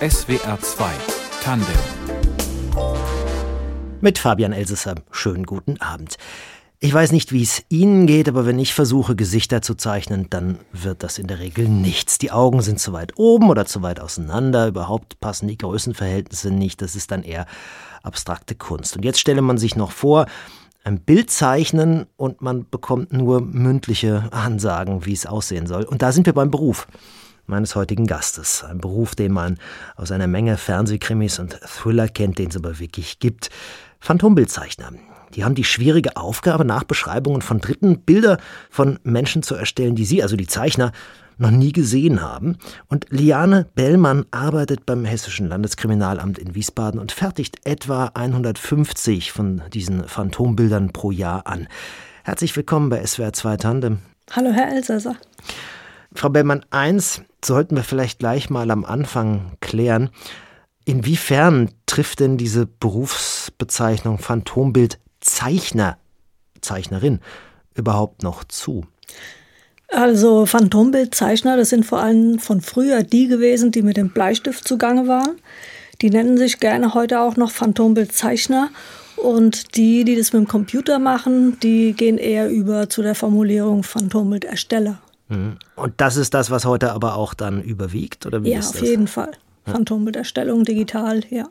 SWR 2 Tandem mit Fabian Elsesser. Schönen guten Abend. Ich weiß nicht, wie es Ihnen geht, aber wenn ich versuche, Gesichter zu zeichnen, dann wird das in der Regel nichts. Die Augen sind zu weit oben oder zu weit auseinander, überhaupt passen die Größenverhältnisse nicht, das ist dann eher abstrakte Kunst. Und jetzt stelle man sich noch vor, ein Bild zeichnen und man bekommt nur mündliche Ansagen, wie es aussehen soll. Und da sind wir beim Beruf meines heutigen Gastes. Ein Beruf, den man aus einer Menge Fernsehkrimis und Thriller kennt, den es aber wirklich gibt. Phantombildzeichner. Die haben die schwierige Aufgabe, nach Beschreibungen von Dritten Bilder von Menschen zu erstellen, die sie, also die Zeichner, noch nie gesehen haben. Und Liane Bellmann arbeitet beim Hessischen Landeskriminalamt in Wiesbaden und fertigt etwa 150 von diesen Phantombildern pro Jahr an. Herzlich willkommen bei SWR 2 Tandem. Hallo, Herr Elsässer. Frau Bellmann, eins sollten wir vielleicht gleich mal am Anfang klären. Inwiefern trifft denn diese Berufsbezeichnung Phantombildzeichner, Zeichnerin überhaupt noch zu? Also Phantombildzeichner, das sind vor allem von früher die gewesen, die mit dem Bleistift zugange waren. Die nennen sich gerne heute auch noch Phantombildzeichner. Und die, die das mit dem Computer machen, die gehen eher über zu der Formulierung Phantombildersteller. Und das ist das, was heute aber auch dann überwiegt, oder wie ja, ist das? auf jeden Fall. Phantombilderstellung digital, ja.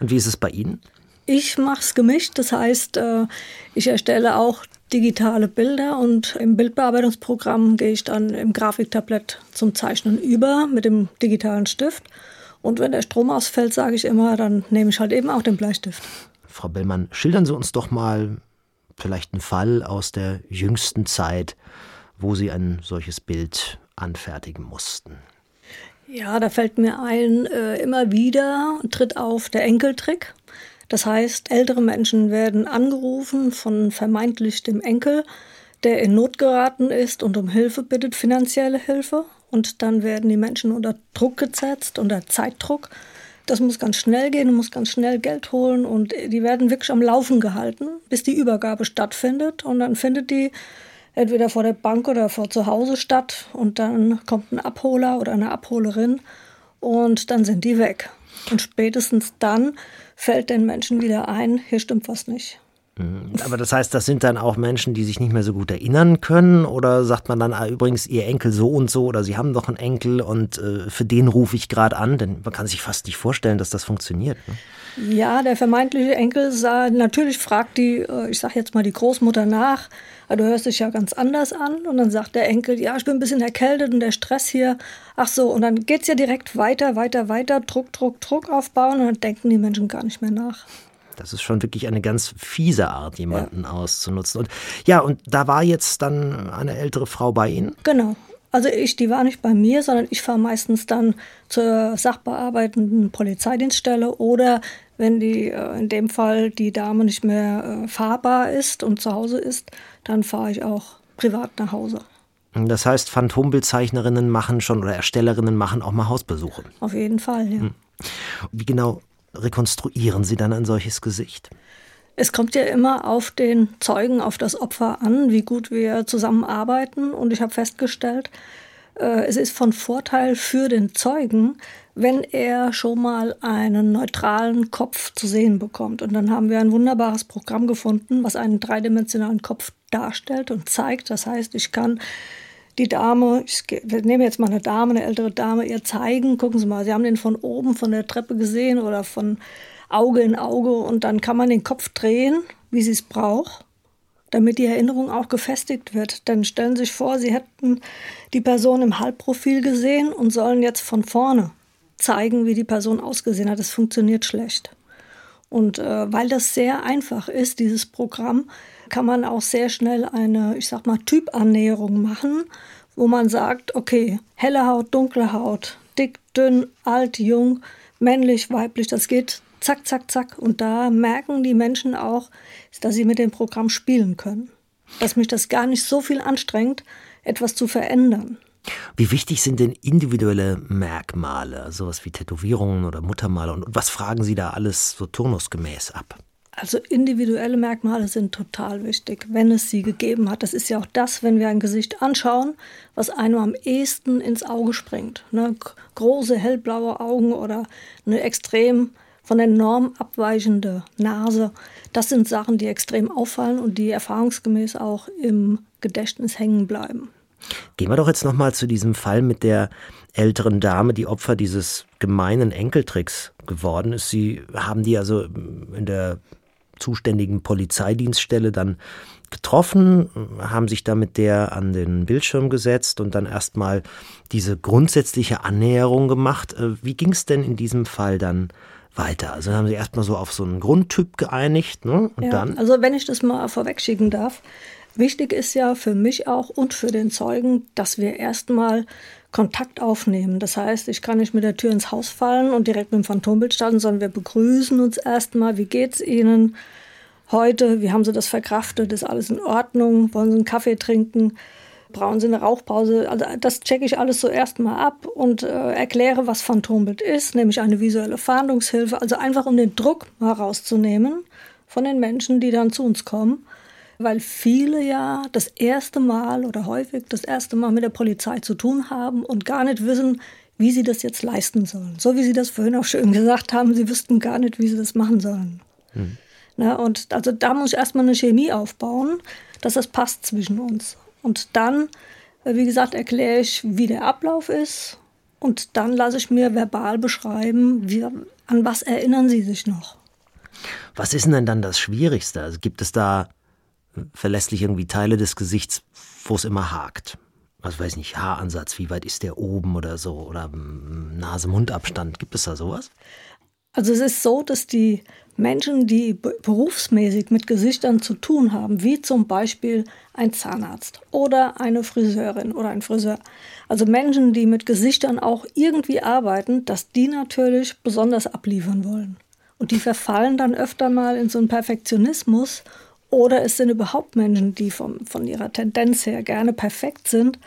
Und wie ist es bei Ihnen? Ich mache es gemischt, das heißt, äh, ich erstelle auch digitale Bilder und im Bildbearbeitungsprogramm gehe ich dann im Grafiktablett zum Zeichnen über mit dem digitalen Stift. Und wenn der Strom ausfällt, sage ich immer, dann nehme ich halt eben auch den Bleistift. Frau Bellmann, schildern Sie uns doch mal vielleicht einen Fall aus der jüngsten Zeit, wo Sie ein solches Bild anfertigen mussten. Ja, da fällt mir ein, äh, immer wieder tritt auf der Enkeltrick. Das heißt, ältere Menschen werden angerufen von vermeintlich dem Enkel, der in Not geraten ist und um Hilfe bittet, finanzielle Hilfe. Und dann werden die Menschen unter Druck gesetzt, unter Zeitdruck. Das muss ganz schnell gehen, muss ganz schnell Geld holen und die werden wirklich am Laufen gehalten, bis die Übergabe stattfindet. Und dann findet die entweder vor der Bank oder vor zu Hause statt und dann kommt ein Abholer oder eine Abholerin und dann sind die weg. Und spätestens dann fällt den Menschen wieder ein, hier stimmt was nicht. Mhm. Aber das heißt, das sind dann auch Menschen, die sich nicht mehr so gut erinnern können? Oder sagt man dann, ah, übrigens, ihr Enkel so und so oder sie haben doch einen Enkel und äh, für den rufe ich gerade an? Denn man kann sich fast nicht vorstellen, dass das funktioniert. Ne? Ja, der vermeintliche Enkel sah, natürlich fragt die, äh, ich sage jetzt mal die Großmutter nach, ah, du hörst dich ja ganz anders an. Und dann sagt der Enkel, ja, ich bin ein bisschen erkältet und der Stress hier. Ach so, und dann geht es ja direkt weiter, weiter, weiter, Druck, Druck, Druck aufbauen und dann denken die Menschen gar nicht mehr nach. Das ist schon wirklich eine ganz fiese Art, jemanden ja. auszunutzen. Und ja, und da war jetzt dann eine ältere Frau bei Ihnen? Genau. Also ich, die war nicht bei mir, sondern ich fahre meistens dann zur sachbearbeitenden Polizeidienststelle oder wenn die äh, in dem Fall die Dame nicht mehr äh, fahrbar ist und zu Hause ist, dann fahre ich auch privat nach Hause. Das heißt, Phantombildzeichnerinnen machen schon oder Erstellerinnen machen auch mal Hausbesuche. Auf jeden Fall, ja. Hm. Wie genau rekonstruieren Sie dann ein solches Gesicht? Es kommt ja immer auf den Zeugen, auf das Opfer an, wie gut wir zusammenarbeiten. Und ich habe festgestellt, äh, es ist von Vorteil für den Zeugen, wenn er schon mal einen neutralen Kopf zu sehen bekommt. Und dann haben wir ein wunderbares Programm gefunden, was einen dreidimensionalen Kopf darstellt und zeigt. Das heißt, ich kann die Dame, ich nehme jetzt mal eine Dame, eine ältere Dame, ihr zeigen, gucken Sie mal, Sie haben den von oben von der Treppe gesehen oder von Auge in Auge und dann kann man den Kopf drehen, wie sie es braucht, damit die Erinnerung auch gefestigt wird. Dann stellen Sie sich vor, Sie hätten die Person im Halbprofil gesehen und sollen jetzt von vorne zeigen, wie die Person ausgesehen hat. Das funktioniert schlecht. Und äh, weil das sehr einfach ist, dieses Programm, kann man auch sehr schnell eine, ich sag mal, Typannäherung machen, wo man sagt, okay, helle Haut, dunkle Haut, dick, dünn, alt, jung, männlich, weiblich, das geht zack, zack, zack. Und da merken die Menschen auch, dass sie mit dem Programm spielen können. Dass mich das gar nicht so viel anstrengt, etwas zu verändern. Wie wichtig sind denn individuelle Merkmale, sowas wie Tätowierungen oder Muttermale? Und was fragen Sie da alles so turnusgemäß ab? Also individuelle Merkmale sind total wichtig, wenn es sie gegeben hat. Das ist ja auch das, wenn wir ein Gesicht anschauen, was einem am ehesten ins Auge springt. Ne? Große hellblaue Augen oder eine extrem von der Norm abweichende Nase. Das sind Sachen, die extrem auffallen und die erfahrungsgemäß auch im Gedächtnis hängen bleiben. Gehen wir doch jetzt nochmal zu diesem Fall mit der älteren Dame, die Opfer dieses gemeinen Enkeltricks geworden ist. Sie haben die also in der zuständigen Polizeidienststelle dann getroffen, haben sich da mit der an den Bildschirm gesetzt und dann erstmal diese grundsätzliche Annäherung gemacht. Äh, wie ging es denn in diesem Fall dann weiter? Also haben sie erstmal so auf so einen Grundtyp geeinigt, ne? Und ja, dann. Also wenn ich das mal vorwegschicken darf, wichtig ist ja für mich auch und für den Zeugen, dass wir erstmal Kontakt aufnehmen. Das heißt, ich kann nicht mit der Tür ins Haus fallen und direkt mit dem Phantombild starten, sondern wir begrüßen uns erstmal. Wie geht's Ihnen heute? Wie haben Sie das verkraftet? Ist alles in Ordnung? Wollen Sie einen Kaffee trinken? Brauchen Sie eine Rauchpause? Also das checke ich alles so erstmal ab und äh, erkläre, was Phantombild ist, nämlich eine visuelle Fahndungshilfe. Also einfach um den Druck mal rauszunehmen von den Menschen, die dann zu uns kommen weil viele ja das erste Mal oder häufig das erste Mal mit der Polizei zu tun haben und gar nicht wissen, wie sie das jetzt leisten sollen. So wie Sie das vorhin auch schön gesagt haben, sie wüssten gar nicht, wie sie das machen sollen. Hm. Na, und also da muss ich erstmal eine Chemie aufbauen, dass das passt zwischen uns. Und dann, äh, wie gesagt, erkläre ich, wie der Ablauf ist. Und dann lasse ich mir verbal beschreiben, wie, an was erinnern Sie sich noch. Was ist denn dann das Schwierigste? Also gibt es da verlässlich irgendwie Teile des Gesichts, wo es immer hakt. Also weiß nicht, Haaransatz, wie weit ist der oben oder so oder Nase-Mund-Abstand. Gibt es da sowas? Also es ist so, dass die Menschen, die berufsmäßig mit Gesichtern zu tun haben, wie zum Beispiel ein Zahnarzt oder eine Friseurin oder ein Friseur, also Menschen, die mit Gesichtern auch irgendwie arbeiten, dass die natürlich besonders abliefern wollen. Und die verfallen dann öfter mal in so einen Perfektionismus oder es sind überhaupt Menschen, die vom, von ihrer Tendenz her gerne perfekt sind.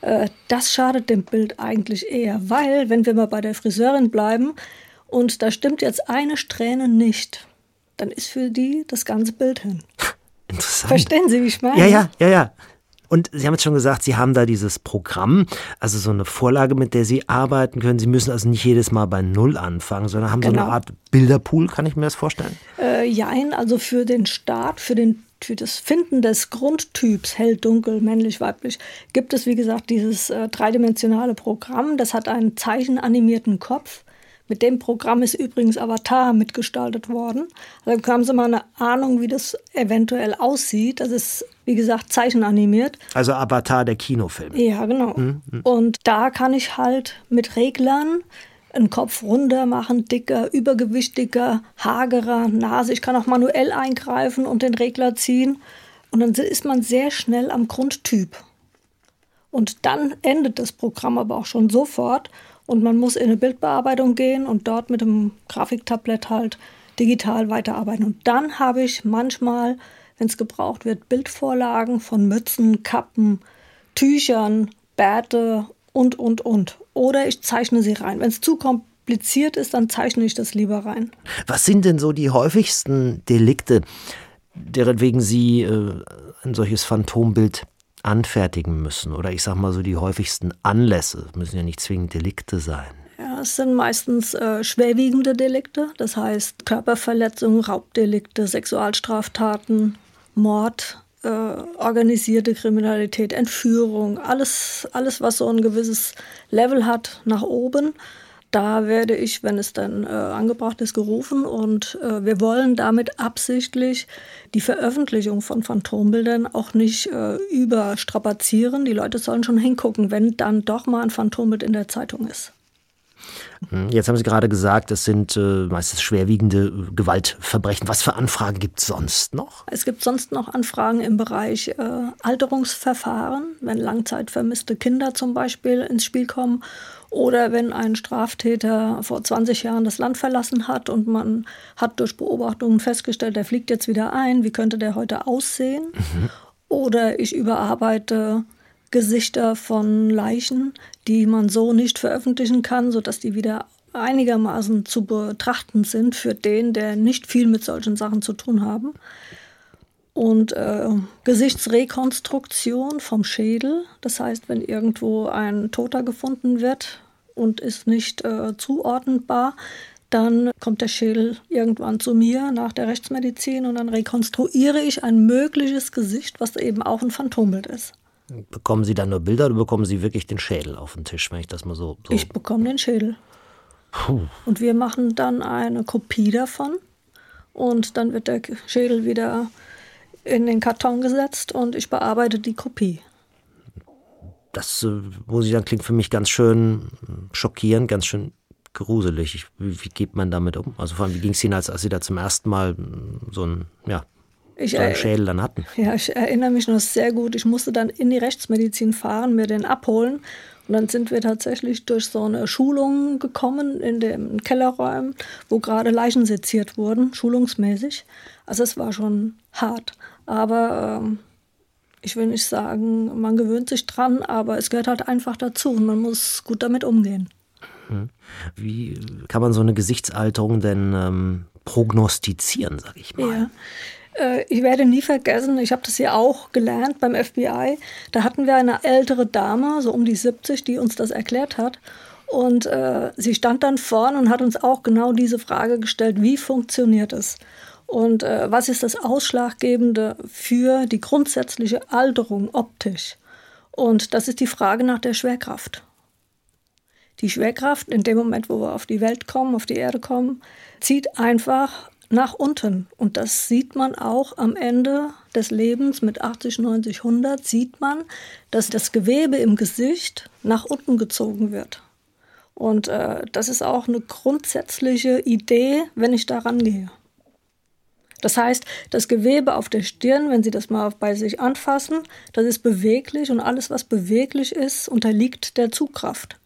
Äh, das schadet dem Bild eigentlich eher, weil, wenn wir mal bei der Friseurin bleiben und da stimmt jetzt eine Strähne nicht, dann ist für die das ganze Bild hin. Interessant. Verstehen Sie, wie ich meine? Ja, ja, ja, ja. Und Sie haben jetzt schon gesagt, Sie haben da dieses Programm, also so eine Vorlage, mit der Sie arbeiten können. Sie müssen also nicht jedes Mal bei Null anfangen, sondern haben genau. so eine genau. Art Bilderpool, kann ich mir das vorstellen? Äh, jein, also für den Start, für den für das Finden des Grundtyps hell, dunkel, männlich, weiblich gibt es, wie gesagt, dieses äh, dreidimensionale Programm. Das hat einen zeichenanimierten Kopf. Mit dem Programm ist übrigens Avatar mitgestaltet worden. Da haben Sie mal eine Ahnung, wie das eventuell aussieht. Das ist, wie gesagt, zeichenanimiert. Also Avatar der Kinofilm. Ja, genau. Mhm. Und da kann ich halt mit Reglern einen Kopf runter machen, dicker, übergewichtiger, hagerer, Nase. Ich kann auch manuell eingreifen und den Regler ziehen. Und dann ist man sehr schnell am Grundtyp. Und dann endet das Programm aber auch schon sofort. Und man muss in eine Bildbearbeitung gehen und dort mit dem Grafiktablett halt digital weiterarbeiten. Und dann habe ich manchmal, wenn es gebraucht wird, Bildvorlagen von Mützen, Kappen, Tüchern, Bärte und, und, und. Oder ich zeichne sie rein. Wenn es zu kompliziert ist, dann zeichne ich das lieber rein. Was sind denn so die häufigsten Delikte, deren wegen Sie äh, ein solches Phantombild anfertigen müssen? Oder ich sage mal so die häufigsten Anlässe, müssen ja nicht zwingend Delikte sein. Ja, es sind meistens äh, schwerwiegende Delikte, das heißt Körperverletzungen, Raubdelikte, Sexualstraftaten, Mord, äh, organisierte Kriminalität, Entführung, alles, alles, was so ein gewisses Level hat, nach oben. Da werde ich, wenn es dann äh, angebracht ist, gerufen und äh, wir wollen damit absichtlich die Veröffentlichung von Phantombildern auch nicht äh, überstrapazieren. Die Leute sollen schon hingucken, wenn dann doch mal ein Phantombild in der Zeitung ist. Hm, jetzt haben Sie gerade gesagt, es sind äh, meistens schwerwiegende äh, Gewaltverbrechen. Was für Anfragen gibt es sonst noch? Es gibt sonst noch Anfragen im Bereich äh, Alterungsverfahren, wenn langzeitvermisste Kinder zum Beispiel ins Spiel kommen oder wenn ein Straftäter vor 20 Jahren das Land verlassen hat und man hat durch Beobachtungen festgestellt, der fliegt jetzt wieder ein, wie könnte der heute aussehen? Mhm. Oder ich überarbeite Gesichter von Leichen, die man so nicht veröffentlichen kann, sodass die wieder einigermaßen zu betrachten sind für den, der nicht viel mit solchen Sachen zu tun haben. Und äh, Gesichtsrekonstruktion vom Schädel, das heißt, wenn irgendwo ein Toter gefunden wird und ist nicht äh, zuordnenbar, dann kommt der Schädel irgendwann zu mir nach der Rechtsmedizin und dann rekonstruiere ich ein mögliches Gesicht, was eben auch ein Phantombild ist. Bekommen Sie dann nur Bilder oder bekommen Sie wirklich den Schädel auf den Tisch, wenn ich das mal so. so ich bekomme den Schädel. Puh. Und wir machen dann eine Kopie davon und dann wird der Schädel wieder in den Karton gesetzt und ich bearbeite die Kopie. Das äh, muss ich sagen, klingt für mich ganz schön schockierend, ganz schön gruselig. Ich, wie, wie, geht man damit um? Also vor allem, wie ging es Ihnen, als, als Sie da zum ersten Mal so ein, ja, ich, so einen Schädel dann hatten? Ja, ich erinnere mich noch sehr gut. Ich musste dann in die Rechtsmedizin fahren, mir den abholen. Und dann sind wir tatsächlich durch so eine Schulung gekommen in den Kellerräumen, wo gerade Leichen seziert wurden, schulungsmäßig. Also es war schon hart. Aber ähm, ich will nicht sagen, man gewöhnt sich dran, aber es gehört halt einfach dazu und man muss gut damit umgehen. Hm. Wie kann man so eine Gesichtsalterung denn ähm, prognostizieren, sag ich mal? Ja. Äh, ich werde nie vergessen, ich habe das ja auch gelernt beim FBI. Da hatten wir eine ältere Dame, so um die 70, die uns das erklärt hat. Und äh, sie stand dann vorne und hat uns auch genau diese Frage gestellt, wie funktioniert es? Und äh, was ist das Ausschlaggebende für die grundsätzliche Alterung optisch? Und das ist die Frage nach der Schwerkraft. Die Schwerkraft, in dem Moment, wo wir auf die Welt kommen, auf die Erde kommen, zieht einfach nach unten. Und das sieht man auch am Ende des Lebens mit 80, 90, 100, sieht man, dass das Gewebe im Gesicht nach unten gezogen wird. Und äh, das ist auch eine grundsätzliche Idee, wenn ich da rangehe. Das heißt, das Gewebe auf der Stirn, wenn Sie das mal bei sich anfassen, das ist beweglich und alles, was beweglich ist, unterliegt der Zugkraft.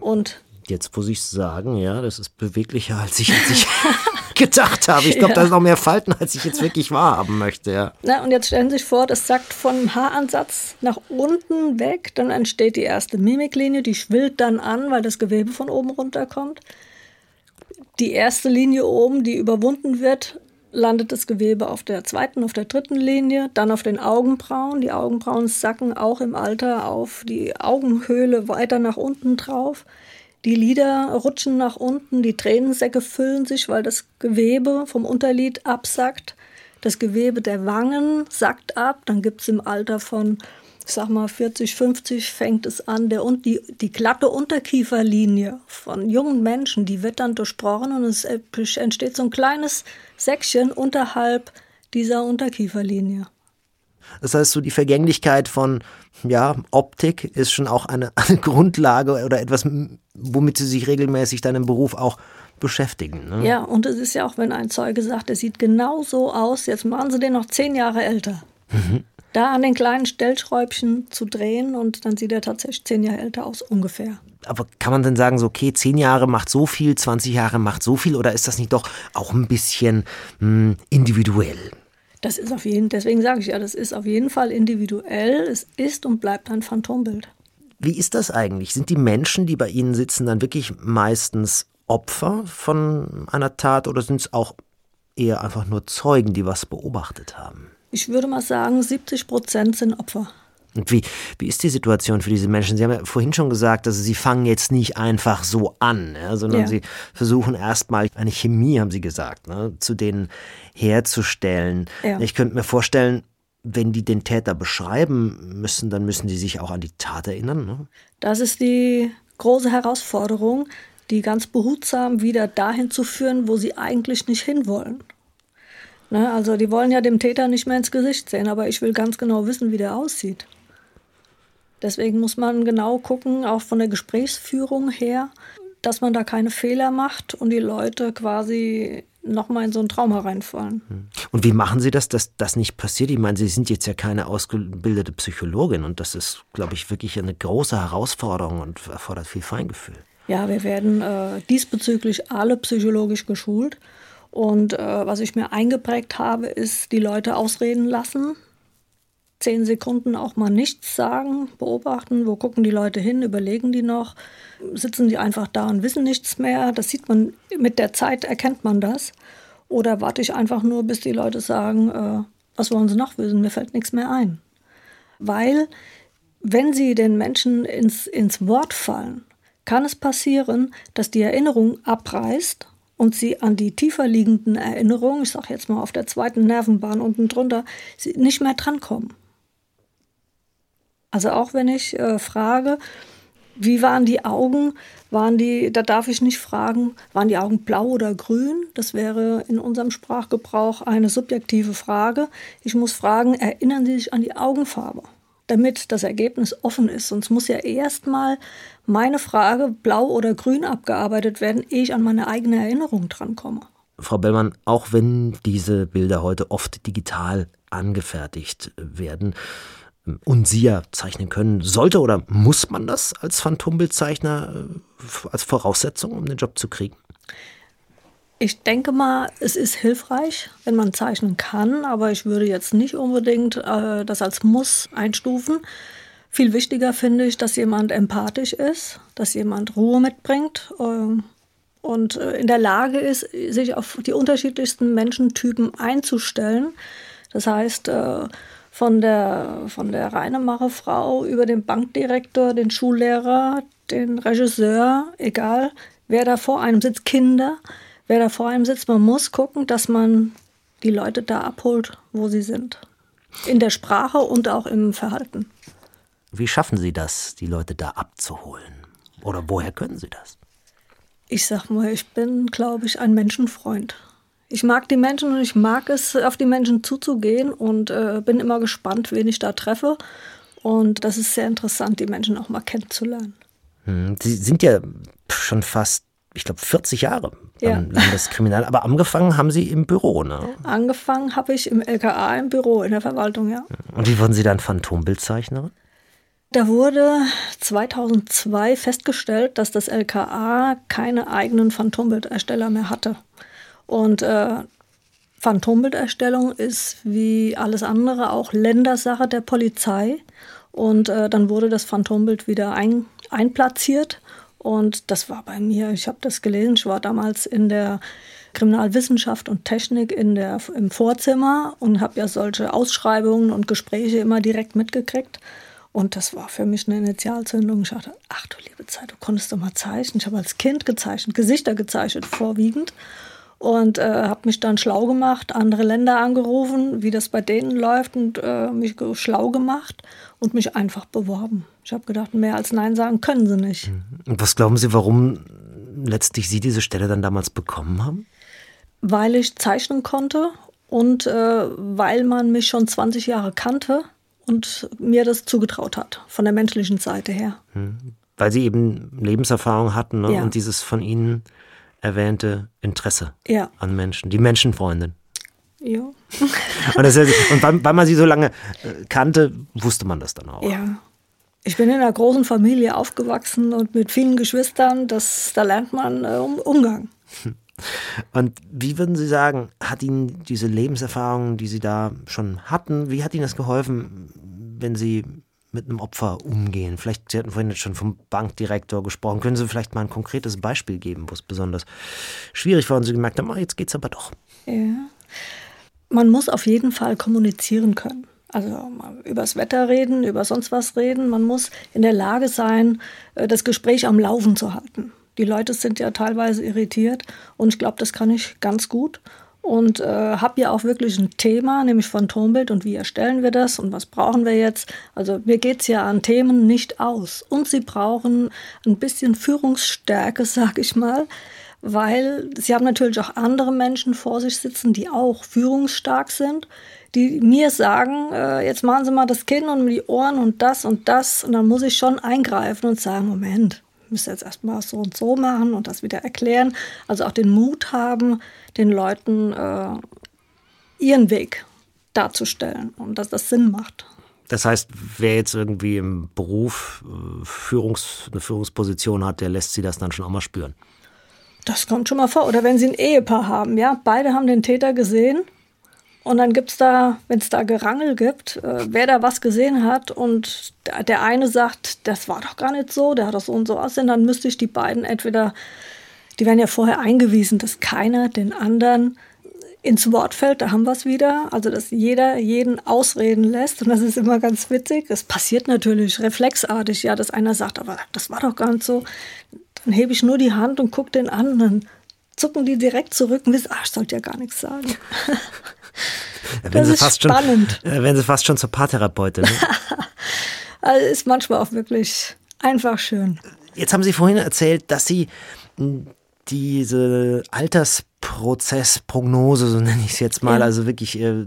Und Jetzt muss ich sagen, ja, das ist beweglicher, als ich, als ich gedacht habe. Ich glaube, ja. da ist noch mehr Falten, als ich jetzt wirklich wahrhaben möchte, ja. Na, und jetzt stellen Sie sich vor, das sackt vom Haaransatz nach unten weg, dann entsteht die erste Mimiklinie, die schwillt dann an, weil das Gewebe von oben runterkommt. Die erste Linie oben, die überwunden wird, landet das Gewebe auf der zweiten, auf der dritten Linie, dann auf den Augenbrauen. Die Augenbrauen sacken auch im Alter auf die Augenhöhle weiter nach unten drauf. Die Lider rutschen nach unten, die Tränensäcke füllen sich, weil das Gewebe vom Unterlid absackt. Das Gewebe der Wangen sackt ab. Dann gibt es im Alter von ich sag mal 40, 50 fängt es an, der, und die, die glatte Unterkieferlinie von jungen Menschen, die wird dann durchbrochen und es entsteht so ein kleines Säckchen unterhalb dieser Unterkieferlinie. Das heißt, so die Vergänglichkeit von ja, Optik ist schon auch eine, eine Grundlage oder etwas, womit Sie sich regelmäßig dann im Beruf auch beschäftigen. Ne? Ja, und es ist ja auch, wenn ein Zeuge sagt, er sieht genau so aus, jetzt machen Sie den noch zehn Jahre älter. Mhm da an den kleinen Stellschräubchen zu drehen und dann sieht er tatsächlich zehn Jahre älter aus, ungefähr. Aber kann man denn sagen, so, okay, zehn Jahre macht so viel, 20 Jahre macht so viel oder ist das nicht doch auch ein bisschen mh, hm, individuell? Das ist auf jeden, deswegen sage ich ja, das ist auf jeden Fall individuell. Es ist und bleibt ein Phantombild. Wie ist das eigentlich? Sind die Menschen, die bei Ihnen sitzen, dann wirklich meistens Opfer von einer Tat oder sind es auch eher einfach nur Zeugen, die was beobachtet haben? Ich würde mal sagen, 70 Prozent sind Opfer. Und wie, wie ist die Situation für diese Menschen? Sie haben ja vorhin schon gesagt, dass Sie fangen jetzt nicht einfach so an, ja, sondern ja. Sie versuchen erstmal eine Chemie, haben Sie gesagt, ne, zu denen herzustellen. Ja. Ich könnte mir vorstellen, wenn die den Täter beschreiben müssen, dann müssen die sich auch an die Tat erinnern. Ne? Das ist die große Herausforderung, die ganz behutsam wieder dahin zu führen, wo sie eigentlich nicht hinwollen. Ne, also die wollen ja dem Täter nicht mehr ins Gesicht sehen, aber ich will ganz genau wissen, wie der aussieht. Deswegen muss man genau gucken, auch von der Gesprächsführung her, dass man da keine Fehler macht und die Leute quasi nochmal in so einen Traum hereinfallen. Hm. Und wie machen Sie das, dass das nicht passiert? Ich meine, Sie sind jetzt ja keine ausgebildete Psychologin und das ist, glaube ich, wirklich eine große Herausforderung und erfordert viel Feingefühl. Ja, wir werden äh, diesbezüglich alle psychologisch geschult. Und äh, was ich mir eingeprägt habe, ist die Leute ausreden lassen. zehn Sekunden auch mal nichts sagen, beobachten, wo gucken die Leute hin, überlegen die noch, sitzen die einfach da und wissen nichts mehr. Das sieht man, mit der Zeit erkennt man das. Oder warte ich einfach nur, bis die Leute sagen, äh, was wollen sie noch wissen, mir fällt nichts mehr ein. Weil, wenn sie den Menschen ins, ins Wort fallen, kann es passieren, dass die Erinnerung abreißt und sie an die tiefer liegenden Erinnerungen, ich sage jetzt mal auf der zweiten Nervenbahn unten drunter, nicht mehr drankommen. Also auch wenn ich äh, frage, wie waren die Augen? Waren die, da darf ich nicht fragen, waren die Augen blau oder grün? Das wäre in unserem Sprachgebrauch eine subjektive Frage. Ich muss fragen, erinnern Sie sich an die Augenfarbe? Damit das Ergebnis offen ist. Sonst muss ja erstmal meine Frage blau oder grün abgearbeitet werden, ehe ich an meine eigene Erinnerung drankomme. Frau Bellmann, auch wenn diese Bilder heute oft digital angefertigt werden, und Sie ja zeichnen können. Sollte oder muss man das als Phantombildzeichner äh, als Voraussetzung, um den Job zu kriegen? Ich denke mal, es ist hilfreich, wenn man zeichnen kann, aber ich würde jetzt nicht unbedingt äh, das als Muss einstufen. Viel wichtiger finde ich, dass jemand empathisch ist, dass jemand Ruhe mitbringt äh, und äh, in der Lage ist, sich auf die unterschiedlichsten Menschentypen einzustellen. Das heißt, äh, von der, von der Reinemacherfrau über den Bankdirektor, den Schullehrer, den Regisseur, egal, wer da vor einem sitzt, Kinder, wer da vor einem sitzt, man muss gucken, dass man die Leute da abholt, wo sie sind. In der Sprache und auch im Verhalten. Wie schaffen Sie das, die Leute da abzuholen? Oder woher können Sie das? Ich sag mal, ich bin, glaube ich, ein Menschenfreund. Ich mag die Menschen und ich mag es, auf die Menschen zuzugehen und äh, bin immer gespannt, wen ich da treffe. Und das ist sehr interessant, die Menschen auch mal kennenzulernen. Hm, Sie sind ja schon fast, ich glaube, 40 Jahre ja. Landeskriminal, aber angefangen haben Sie im Büro, ne? Angefangen habe ich im LKA im Büro, in der Verwaltung, ja. Und wie wurden Sie dann Phantombildzeichnerin? Da wurde 2002 festgestellt, dass das LKA keine eigenen Phantombildersteller mehr hatte. Und äh, Phantombilderstellung ist wie alles andere auch Ländersache der Polizei. Und äh, dann wurde das Phantombild wieder ein, einplatziert. Und das war bei mir, ich habe das gelesen, ich war damals in der Kriminalwissenschaft und Technik in der, im Vorzimmer und habe ja solche Ausschreibungen und Gespräche immer direkt mitgekriegt. Und das war für mich eine Initialzündung. Ich dachte, ach du liebe Zeit, du konntest doch mal zeichnen. Ich habe als Kind gezeichnet, Gesichter gezeichnet vorwiegend und äh, habe mich dann schlau gemacht, andere Länder angerufen, wie das bei denen läuft und äh, mich schlau gemacht und mich einfach beworben. Ich habe gedacht, mehr als Nein sagen können sie nicht. Mhm. Und was glauben Sie, warum letztlich Sie diese Stelle dann damals bekommen haben? Weil ich zeichnen konnte und äh, weil man mich schon 20 Jahre kannte und mir das zugetraut hat, von der menschlichen Seite her. Mhm. Weil Sie eben Lebenserfahrung hatten ne? ja. und dieses von Ihnen erwähnte Interesse ja. an Menschen, die Menschenfreundin. Ja. und, das, und weil, weil, man sie so lange äh, kannte, wusste man das dann auch. Ja. Ich bin in einer großen Familie aufgewachsen und mit vielen Geschwistern. Das, da lernt man äh, Umgang. Und wie würden Sie sagen, hat Ihnen diese Lebenserfahrung, die Sie da schon hatten, wie hat Ihnen das geholfen, wenn Sie mit einem Opfer umgehen? Vielleicht, Sie hatten vorhin jetzt schon vom Bankdirektor gesprochen. Können Sie vielleicht mal ein konkretes Beispiel geben, wo es besonders schwierig war und Sie gemerkt haben, oh, jetzt es aber doch? Ja. Man muss auf jeden Fall kommunizieren können. Also über das Wetter reden, über sonst was reden. Man muss in der Lage sein, äh, das Gespräch am Laufen zu halten. Die Leute sind ja teilweise irritiert und ich glaube, das kann ich ganz gut und äh, habe ja auch wirklich ein Thema, nämlich Phantombild und wie erstellen wir das und was brauchen wir jetzt. Also mir geht es ja an Themen nicht aus. Und sie brauchen ein bisschen Führungsstärke, sag ich mal, weil sie haben natürlich auch andere Menschen vor sich sitzen, die auch führungsstark sind, die mir sagen, äh, jetzt machen Sie mal das Kinn und die Ohren und das und das. Und dann muss ich schon eingreifen und sagen, Moment, müsste jetzt erstmal so und so machen und das wieder erklären. Also auch den Mut haben, den Leuten äh, ihren Weg darzustellen und dass das Sinn macht. Das heißt, wer jetzt irgendwie im Beruf äh, Führungs-, eine Führungsposition hat, der lässt sie das dann schon auch mal spüren. Das kommt schon mal vor. Oder wenn sie ein Ehepaar haben, ja, beide haben den Täter gesehen Und dann gibt es da, wenn es da Gerangel gibt, äh, wer da was gesehen hat und der eine sagt, das war doch gar nicht so, der hat das so und so aussehen, dann müsste ich die beiden entweder, die werden ja vorher eingewiesen, dass keiner den anderen ins Wort fällt, da haben wir es wieder. Also, dass jeder jeden ausreden lässt. Und das ist immer ganz witzig. Es passiert natürlich reflexartig, ja, dass einer sagt, aber das war doch gar nicht so. Dann hebe ich nur die Hand und gucke den an. Und dann zucken die direkt zurück und wissen, ach, ich sollte ja gar nichts sagen. das ist spannend. Schon, werden Sie fast schon zur Paartherapeutin. Ne? also ist manchmal auch wirklich einfach schön. Jetzt haben Sie vorhin erzählt, dass Sie diese Altersprozessprognose, so nenne ich es jetzt mal, ja. also wirklich äh,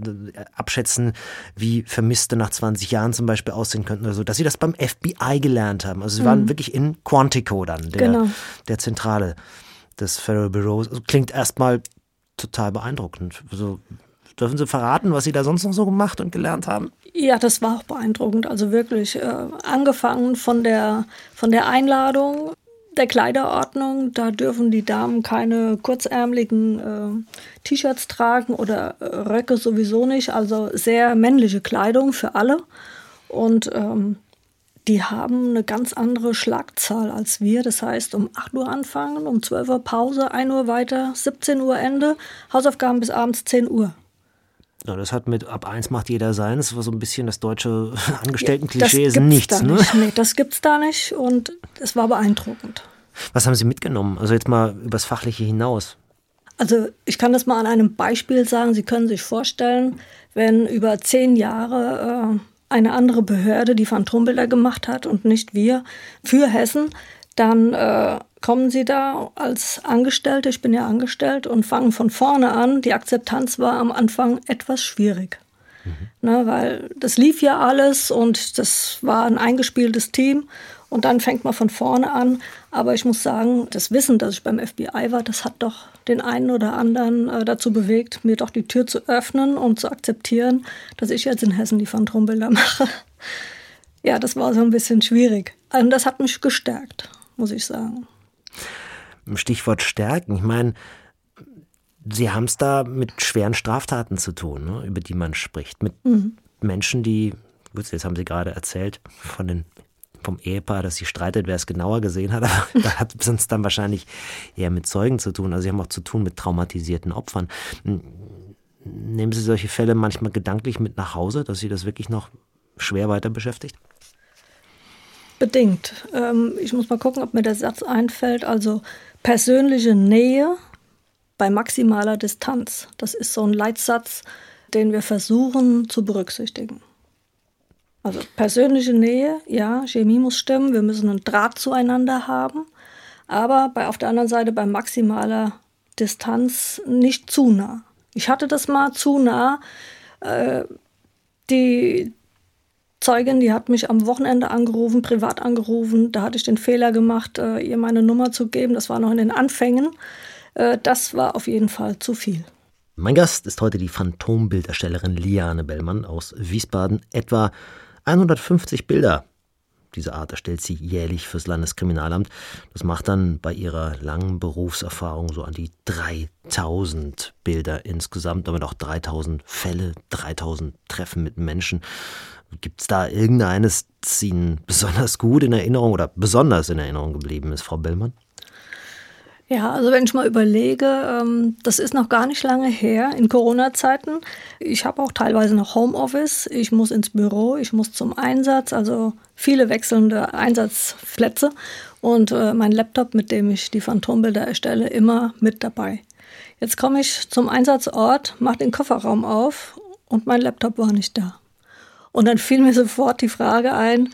abschätzen, wie Vermisste nach 20 Jahren zum Beispiel aussehen könnten oder so, dass Sie das beim FBI gelernt haben. Also Sie mhm. waren wirklich in Quantico dann, der, genau. der Zentrale des Federal Bureaus. Also klingt erstmal total beeindruckend. Also, dürfen Sie verraten, was Sie da sonst noch so gemacht und gelernt haben? Ja, das war auch beeindruckend. Also wirklich äh, angefangen von der, von der Einladung der Kleiderordnung. Da dürfen die Damen keine kurzärmeligen äh, T-Shirts tragen oder äh, Röcke sowieso nicht. Also sehr männliche Kleidung für alle. Und ähm, die haben eine ganz andere Schlagzahl als wir. Das heißt, um 8 Uhr anfangen, um 12 Uhr Pause, 1 Uhr weiter, 17 Uhr Ende, Hausaufgaben bis abends 10 Uhr. Ja, das hat mit ab 1 macht jeder sein. Das war so ein bisschen das deutsche Angestelltenklischee, ja, ist nichts. Ne? Nicht. Nee, das gibt's da nicht und es war beeindruckend. Was haben Sie mitgenommen? Also jetzt mal übers Fachliche hinaus. Also ich kann das mal an einem Beispiel sagen. Sie können sich vorstellen, wenn über zehn Jahre äh, eine andere Behörde die Phantombilder gemacht hat und nicht wir für Hessen, dann äh, kommen sie da als Angestellte, ich bin ja angestellt, und fangen von vorne an. Die Akzeptanz war am Anfang etwas schwierig. Mhm. Ne, weil das lief ja alles und das war ein eingespieltes Team und dann fängt man von vorne an. Aber ich muss sagen, das Wissen, dass ich beim FBI war, das hat doch den einen oder anderen äh, dazu bewegt, mir doch die Tür zu öffnen und zu akzeptieren, dass ich jetzt in Hessen die Phantombilder mache. ja, das war so ein bisschen schwierig. Und das hat mich gestärkt, muss ich sagen. Stichwort stärken. Ich meine, Sie haben es da mit schweren Straftaten zu tun, ne, über die man spricht. Mit mhm. Menschen, die, gut, jetzt haben Sie gerade erzählt, von den vom Ehepaar, dass sie streitet, wer es genauer gesehen hat. Aber da hat es sonst dann wahrscheinlich eher mit Zeugen zu tun. Also sie haben auch zu tun mit traumatisierten Opfern. Nehmen Sie solche Fälle manchmal gedanklich mit nach Hause, dass Sie das wirklich noch schwer weiter beschäftigt? Bedingt. Ähm, ich muss mal gucken, ob mir der Satz einfällt. Also persönliche Nähe bei maximaler Distanz. Das ist so ein Leitsatz, den wir versuchen zu berücksichtigen. Also persönliche Nähe, ja, Chemie muss stimmen, wir müssen einen Draht zueinander haben, aber bei, auf der anderen Seite bei maximaler Distanz nicht zu nah. Ich hatte das mal zu nah. Äh, die Zeugin, die hat mich am Wochenende angerufen, privat angerufen. Da hatte ich den Fehler gemacht, äh, ihr meine Nummer zu geben. Das war noch in den Anfängen. Äh, das war auf jeden Fall zu viel. Mein Gast ist heute die Phantombilderstellerin Liane Bellmann aus Wiesbaden. Etwa 150 Bilder dieser Art erstellt sie jährlich fürs Landeskriminalamt. Das macht dann bei ihrer langen Berufserfahrung so an die 3000 Bilder insgesamt, damit auch 3000 Fälle, 3000 Treffen mit Menschen. Gibt es da irgendeines, das Ihnen besonders gut in Erinnerung oder besonders in Erinnerung geblieben ist, Frau Bellmann? Ja, also wenn ich mal überlege, ähm, das ist noch gar nicht lange her in Corona-Zeiten. Ich habe auch teilweise noch Homeoffice. Ich muss ins Büro, ich muss zum Einsatz, also viele wechselnde Einsatzplätze und äh, mein Laptop, mit dem ich die Phantombilder erstelle, immer mit dabei. Jetzt komme ich zum Einsatzort, mache den Kofferraum auf und mein Laptop war nicht da. Und dann fiel mir sofort die Frage ein,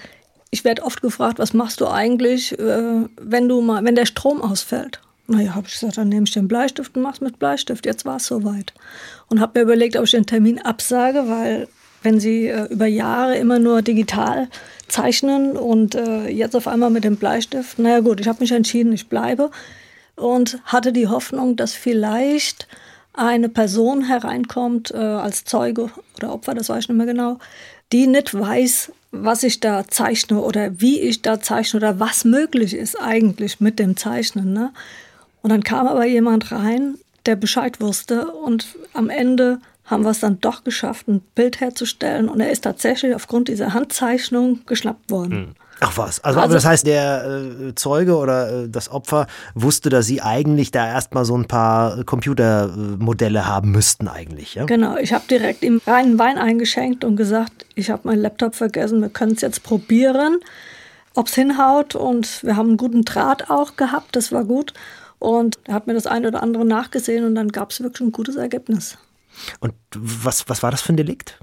ich werde oft gefragt, was machst du eigentlich, äh, wenn du mal, wenn der Strom ausfällt? Naja, habe ich gesagt, dann nehme ich den Bleistift und mach's mit Bleistift. Jetzt war es soweit. Und habe mir überlegt, ob ich den Termin absage, weil wenn Sie äh, über Jahre immer nur digital zeichnen und äh, jetzt auf einmal mit dem Bleistift, naja gut, ich habe mich entschieden, ich bleibe und hatte die Hoffnung, dass vielleicht eine Person hereinkommt äh, als Zeuge oder Opfer, das weiß ich nicht mehr genau, die nicht weiß, was ich da zeichne oder wie ich da zeichne oder was möglich ist eigentlich mit dem Zeichnen. Ne? Und dann kam aber jemand rein, der Bescheid wusste und am Ende haben wir es dann doch geschafft, ein Bild herzustellen. Und er ist tatsächlich aufgrund dieser Handzeichnung geschnappt worden. Hm. Ach was, also, also das heißt, der äh, Zeuge oder äh, das Opfer wusste, dass sie eigentlich da erstmal so ein paar Computermodelle haben müssten eigentlich, ja? Genau, ich habe direkt ihm reinen Wein eingeschenkt und gesagt, ich habe meinen Laptop vergessen, wir können es jetzt probieren, ob es hinhaut und wir haben einen guten Draht auch gehabt, das war gut. Und er hat mir das eine oder andere nachgesehen und dann gab es wirklich ein gutes Ergebnis. Und was, was war das für ein Delikt?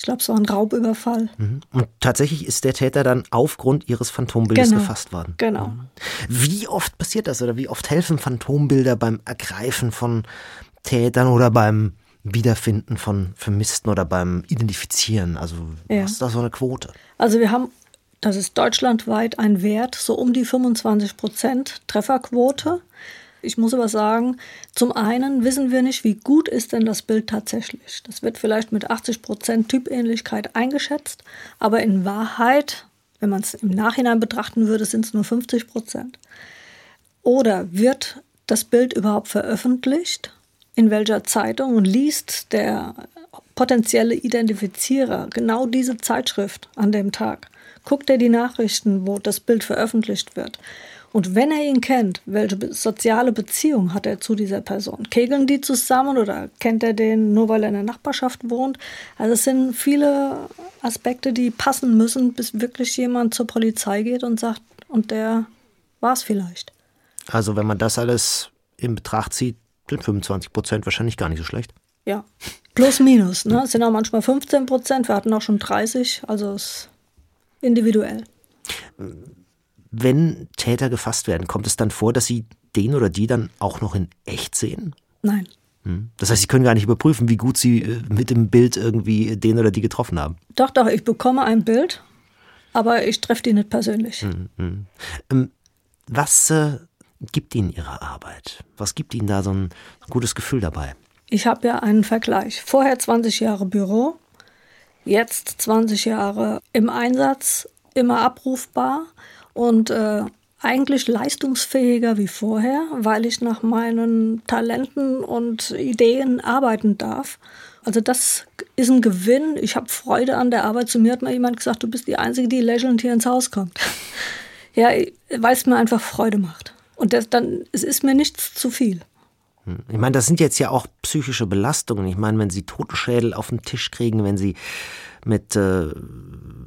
Ich glaube, es war ein Raubüberfall. Mhm. Und tatsächlich ist der Täter dann aufgrund ihres Phantombildes genau. gefasst worden. Genau. Mhm. Wie oft passiert das oder wie oft helfen Phantombilder beim Ergreifen von Tätern oder beim Wiederfinden von Vermissten oder beim Identifizieren? Also ja. was ist da so eine Quote? Also wir haben, das ist deutschlandweit ein Wert, so um die 25 Prozent Trefferquote. Ich muss aber sagen, zum einen wissen wir nicht, wie gut ist denn das Bild tatsächlich. Das wird vielleicht mit 80 Prozent Typähnlichkeit eingeschätzt, aber in Wahrheit, wenn man es im Nachhinein betrachten würde, sind es nur 50 Prozent. Oder wird das Bild überhaupt veröffentlicht? In welcher Zeitung? Und liest der potenzielle Identifizierer genau diese Zeitschrift an dem Tag? Guckt er die Nachrichten, wo das Bild veröffentlicht wird? Und wenn er ihn kennt, welche soziale Beziehung hat er zu dieser Person? Kegeln die zusammen oder kennt er den nur, weil er in der Nachbarschaft wohnt? Also es sind viele Aspekte, die passen müssen, bis wirklich jemand zur Polizei geht und sagt, und der war es vielleicht. Also wenn man das alles in Betracht zieht, sind 25 Prozent wahrscheinlich gar nicht so schlecht. Ja, plus minus. Ne? Es sind auch manchmal 15 Prozent, wir hatten auch schon 30, also es ist individuell. Wenn Täter gefasst werden, kommt es dann vor, dass Sie den oder die dann auch noch in echt sehen? Nein. Hm. Das heißt, Sie können gar nicht überprüfen, wie gut Sie äh, mit dem Bild irgendwie den oder die getroffen haben. Doch, doch, ich bekomme ein Bild, aber ich treffe die nicht persönlich. Hm, hm. Ähm, was äh, gibt Ihnen Ihre Arbeit? Was gibt Ihnen da so ein gutes Gefühl dabei? Ich habe ja einen Vergleich. Vorher 20 Jahre Büro, jetzt 20 Jahre im Einsatz, immer abrufbar und äh, eigentlich leistungsfähiger wie vorher, weil ich nach meinen Talenten und Ideen arbeiten darf. Also das ist ein Gewinn. Ich habe Freude an der Arbeit. Zu mir hat mal jemand gesagt, du bist die Einzige, die lächelnd hier ins Haus kommt. ja, weil es mir einfach Freude macht. Und das, dann es ist mir nichts zu viel. Ich meine, das sind jetzt ja auch psychische Belastungen. Ich meine, wenn Sie Totenschädel auf den Tisch kriegen, wenn Sie mit äh,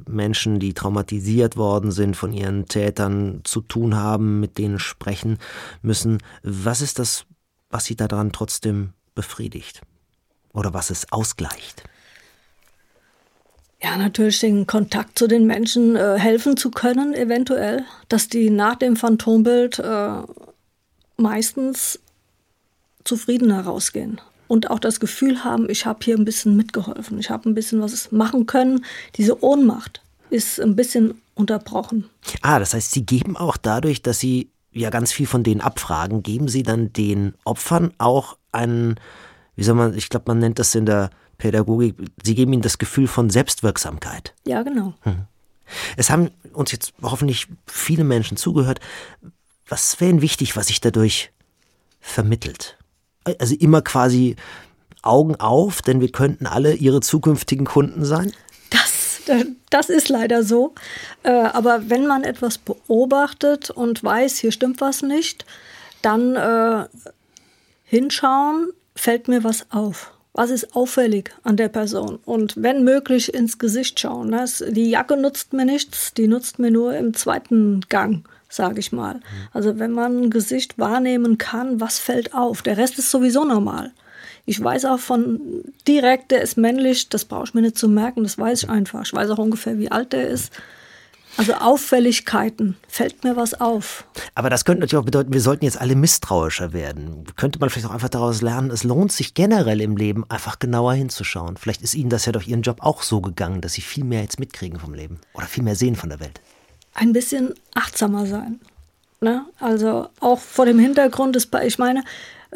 Menschen, die traumatisiert worden sind, von ihren Tätern zu tun haben, mit denen sprechen müssen. Was ist das, was sie daran trotzdem befriedigt? Oder was es ausgleicht? Ja, natürlich den Kontakt zu den Menschen äh, helfen zu können, eventuell, dass die nach dem Phantombild äh, meistens zufriedener rausgehen und auch das Gefühl haben, ich habe hier ein bisschen mitgeholfen, ich habe ein bisschen was machen können. Diese Ohnmacht ist ein bisschen unterbrochen. Ah, das heißt, Sie geben auch dadurch, dass Sie ja ganz viel von denen abfragen, geben Sie dann den Opfern auch einen, wie soll man, ich glaube, man nennt das in der Pädagogik, Sie geben ihnen das Gefühl von Selbstwirksamkeit. Ja, genau. Hm. Es haben uns jetzt hoffentlich viele Menschen zugehört. Was wäre Ihnen wichtig, was sich dadurch vermittelt? Also immer quasi Augen auf, denn wir könnten alle ihre zukünftigen Kunden sein? Das, das ist leider so. Äh, aber wenn man etwas beobachtet und weiß, hier stimmt was nicht, dann äh, hinschauen, fällt mir was auf. Was ist auffällig an der Person? Und wenn möglich ins Gesicht schauen. Ne? Die Jacke nutzt mir nichts, die nutzt mir nur im zweiten Gang sage ich mal. Also wenn man ein Gesicht wahrnehmen kann, was fällt auf? Der Rest ist sowieso normal. Ich weiß auch von direkt, der ist männlich, das brauche ich mir nicht zu merken, das weiß ich einfach. Ich weiß auch ungefähr, wie alt der ist. Also Auffälligkeiten, fällt mir was auf. Aber das könnte natürlich auch bedeuten, wir sollten jetzt alle misstrauischer werden. Könnte man vielleicht auch einfach daraus lernen, es lohnt sich generell im Leben einfach genauer hinzuschauen. Vielleicht ist Ihnen das ja durch Ihren Job auch so gegangen, dass Sie viel mehr jetzt mitkriegen vom Leben oder viel mehr sehen von der Welt ein bisschen achtsamer sein. Ne? Also auch vor dem Hintergrund des, ich meine,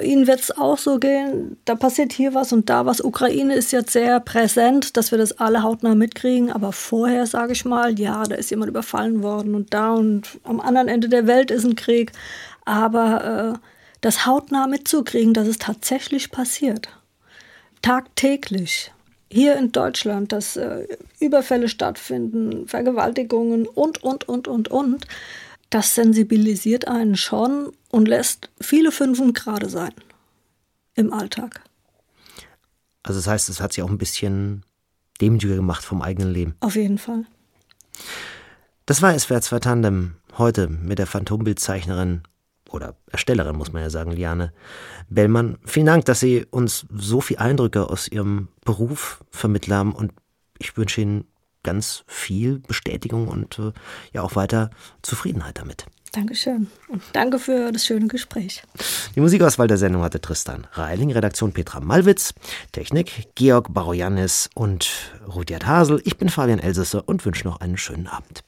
Ihnen wird es auch so gehen, da passiert hier was und da was. Ukraine ist jetzt sehr präsent, dass wir das alle hautnah mitkriegen, aber vorher sage ich mal, ja, da ist jemand überfallen worden und da und am anderen Ende der Welt ist ein Krieg. Aber äh, das hautnah mitzukriegen, dass es tatsächlich passiert. Tagtäglich. Hier in Deutschland, dass äh, Überfälle stattfinden, Vergewaltigungen und, und, und, und, und, das sensibilisiert einen schon und lässt viele Fünfen gerade sein im Alltag. Also das heißt, es hat sie auch ein bisschen demütiger gemacht vom eigenen Leben. Auf jeden Fall. Das war SWR 2 Tandem heute mit der Phantombildzeichnerin oder Erstellerin, muss man ja sagen, Liane Bellmann. Vielen Dank, dass Sie uns so viele Eindrücke aus Ihrem Beruf vermittelt haben und ich wünsche Ihnen ganz viel Bestätigung und äh, ja auch weiter Zufriedenheit damit. Dankeschön und danke für das schöne Gespräch. Die Musikauswahl der Sendung hatte Tristan Reiling, Redaktion Petra Malwitz, Technik Georg Baroyanis und Rudyard Hasel. Ich bin Fabian Elsässer und wünsche noch einen schönen Abend.